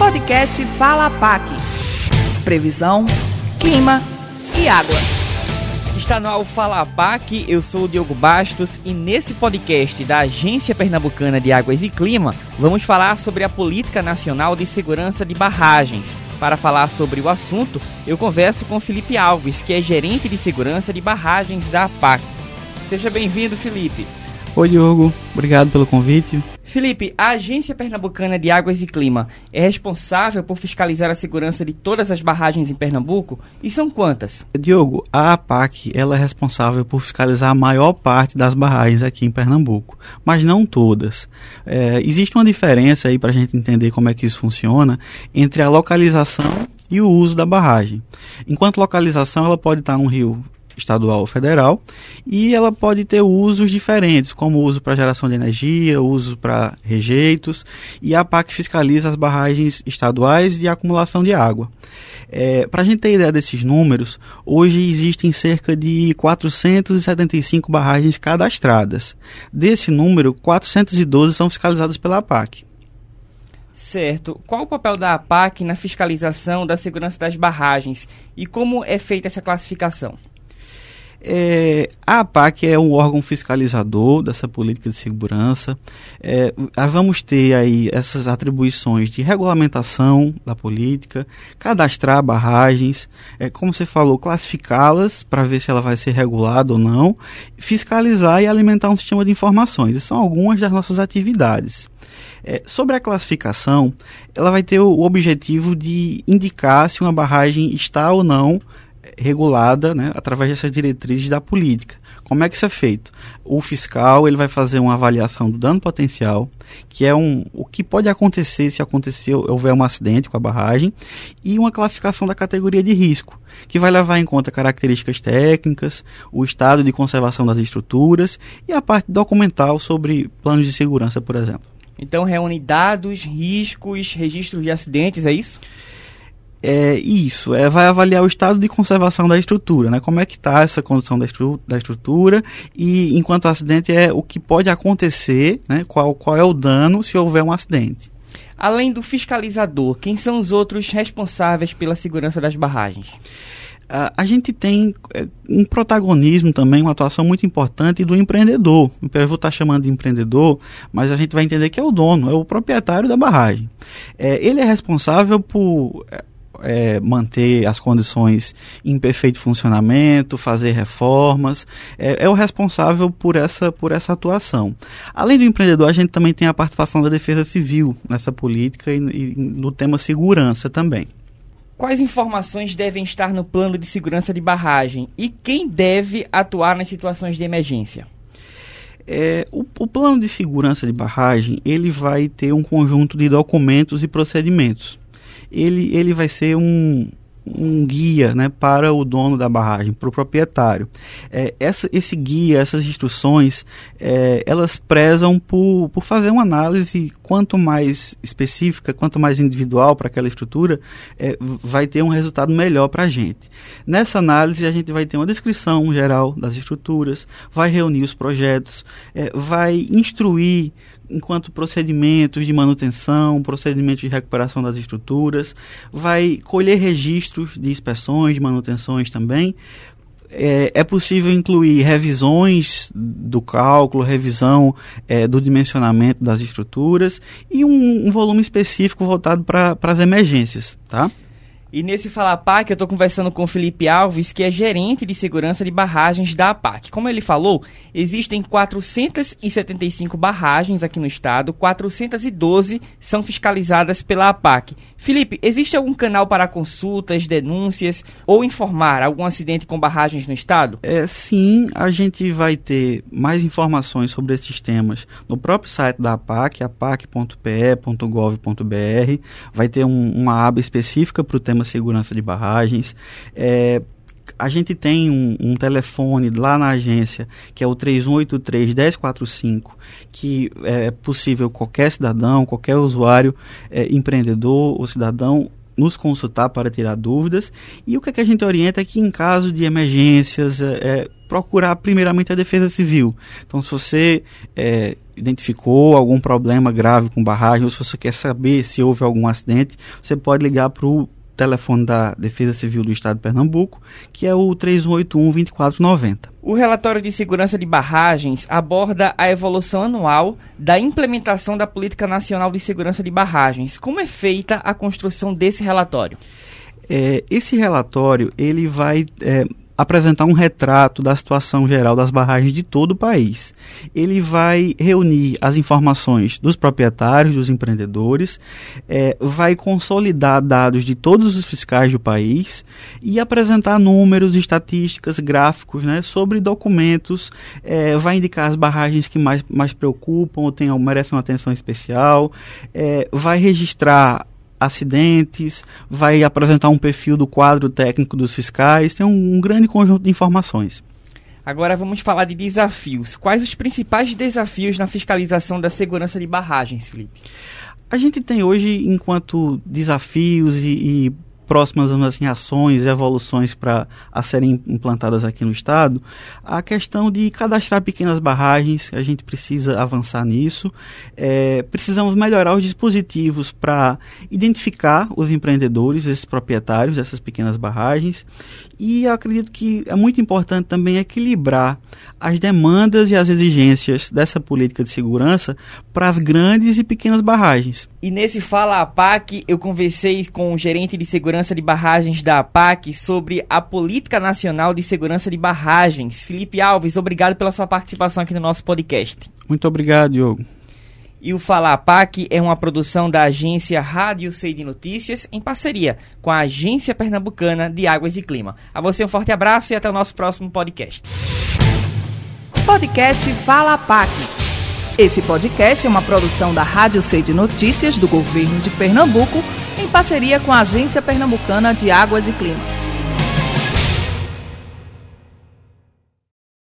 Podcast Fala PAC. Previsão, clima e água. Está no ar o Fala PAC, eu sou o Diogo Bastos e nesse podcast da Agência Pernambucana de Águas e Clima, vamos falar sobre a Política Nacional de Segurança de Barragens. Para falar sobre o assunto, eu converso com Felipe Alves, que é gerente de segurança de barragens da APAC. Seja bem-vindo, Felipe. Oi, Diogo. Obrigado pelo convite. Felipe, a Agência Pernambucana de Águas e Clima é responsável por fiscalizar a segurança de todas as barragens em Pernambuco? E são quantas? Diogo, a APAC ela é responsável por fiscalizar a maior parte das barragens aqui em Pernambuco, mas não todas. É, existe uma diferença aí para a gente entender como é que isso funciona entre a localização e o uso da barragem. Enquanto localização, ela pode estar num rio estadual ou federal, e ela pode ter usos diferentes, como uso para geração de energia, uso para rejeitos, e a PAC fiscaliza as barragens estaduais de acumulação de água. É, para a gente ter ideia desses números, hoje existem cerca de 475 barragens cadastradas. Desse número, 412 são fiscalizadas pela APAC. Certo. Qual o papel da APAC na fiscalização da segurança das barragens e como é feita essa classificação? É, a APAC é um órgão fiscalizador dessa política de segurança. É, vamos ter aí essas atribuições de regulamentação da política, cadastrar barragens, é, como você falou, classificá-las para ver se ela vai ser regulada ou não, fiscalizar e alimentar um sistema de informações. São algumas das nossas atividades. É, sobre a classificação, ela vai ter o objetivo de indicar se uma barragem está ou não regulada né, através dessas diretrizes da política. Como é que isso é feito? O fiscal ele vai fazer uma avaliação do dano potencial, que é um, o que pode acontecer se acontecer houver um acidente com a barragem, e uma classificação da categoria de risco, que vai levar em conta características técnicas, o estado de conservação das estruturas e a parte documental sobre planos de segurança, por exemplo. Então reúne dados, riscos, registros de acidentes, é isso? É isso, é, vai avaliar o estado de conservação da estrutura, né? Como é que está essa condição da, estru da estrutura e, enquanto acidente, é o que pode acontecer, né? Qual, qual é o dano se houver um acidente. Além do fiscalizador, quem são os outros responsáveis pela segurança das barragens? A gente tem é, um protagonismo também, uma atuação muito importante do empreendedor. Eu vou estar chamando de empreendedor, mas a gente vai entender que é o dono, é o proprietário da barragem. É, ele é responsável por é, manter as condições em perfeito funcionamento, fazer reformas, é, é, o responsável por essa, por essa atuação. Além do empreendedor, a gente também tem a participação da defesa civil nessa política e, e no tema segurança também. Quais informações devem estar no plano de segurança de barragem e quem deve atuar nas situações de emergência? É, o, o, plano de segurança de barragem ele vai ter um conjunto de documentos e procedimentos ele, ele vai ser um, um guia né, para o dono da barragem, para o proprietário. É, essa, esse guia, essas instruções, é, elas prezam por, por fazer uma análise quanto mais específica, quanto mais individual para aquela estrutura, é, vai ter um resultado melhor para a gente. Nessa análise, a gente vai ter uma descrição geral das estruturas, vai reunir os projetos, é, vai instruir enquanto procedimentos de manutenção, procedimentos de recuperação das estruturas, vai colher registros de inspeções, de manutenções também. É, é possível incluir revisões do cálculo, revisão é, do dimensionamento das estruturas e um, um volume específico voltado para as emergências, tá? E nesse Fala PAC eu estou conversando com o Felipe Alves, que é gerente de segurança de barragens da APAC. Como ele falou, existem 475 barragens aqui no estado, 412 são fiscalizadas pela APAC. Felipe, existe algum canal para consultas, denúncias ou informar algum acidente com barragens no estado? É, sim, a gente vai ter mais informações sobre esses temas no próprio site da APAC, apac.pe.gov.br. Vai ter um, uma aba específica para o tema segurança de barragens. É, a gente tem um, um, telefone lá na agência, que é o 3183-1045, que é possível qualquer cidadão, qualquer usuário, é, empreendedor ou cidadão, nos consultar para tirar dúvidas. E o que, é que a gente orienta é que em caso de emergências, é, é, procurar primeiramente a defesa civil. Então, se você é, identificou algum problema grave com barragem, ou se você quer saber se houve algum acidente, você pode ligar para o telefone da Defesa Civil do Estado de Pernambuco, que é o 3181-2490. O relatório de segurança de barragens aborda a evolução anual da implementação da Política Nacional de Segurança de Barragens. Como é feita a construção desse relatório? É, esse relatório ele vai é, apresentar um retrato da situação geral das barragens de todo o país. Ele vai reunir as informações dos proprietários, dos empreendedores, é, vai consolidar dados de todos os fiscais do país e apresentar números, estatísticas, gráficos né, sobre documentos, é, vai indicar as barragens que mais, mais preocupam ou tem, merecem uma atenção especial, é, vai registrar acidentes, vai apresentar um perfil do quadro técnico dos fiscais, tem um, um grande conjunto de informações. Agora vamos falar de desafios. Quais os principais desafios na fiscalização da segurança de barragens, Felipe? A gente tem hoje, enquanto desafios e, e próximas assim, ações evoluções para a serem implantadas aqui no estado, a questão de cadastrar pequenas barragens, a gente precisa avançar nisso. É, precisamos melhorar os dispositivos para identificar os empreendedores, esses proprietários dessas pequenas barragens. E acredito que é muito importante também equilibrar as demandas e as exigências dessa política de segurança para as grandes e pequenas barragens. E nesse Fala APAC, eu conversei com o gerente de segurança de barragens da APAC sobre a Política Nacional de Segurança de Barragens. Felipe Alves, obrigado pela sua participação aqui no nosso podcast. Muito obrigado, Diogo. E o Fala APAC é uma produção da agência Rádio Sei de Notícias em parceria com a Agência Pernambucana de Águas e Clima. A você um forte abraço e até o nosso próximo podcast. Podcast Fala PAC. Esse podcast é uma produção da Rádio C de Notícias do Governo de Pernambuco, em parceria com a Agência Pernambucana de Águas e Clima.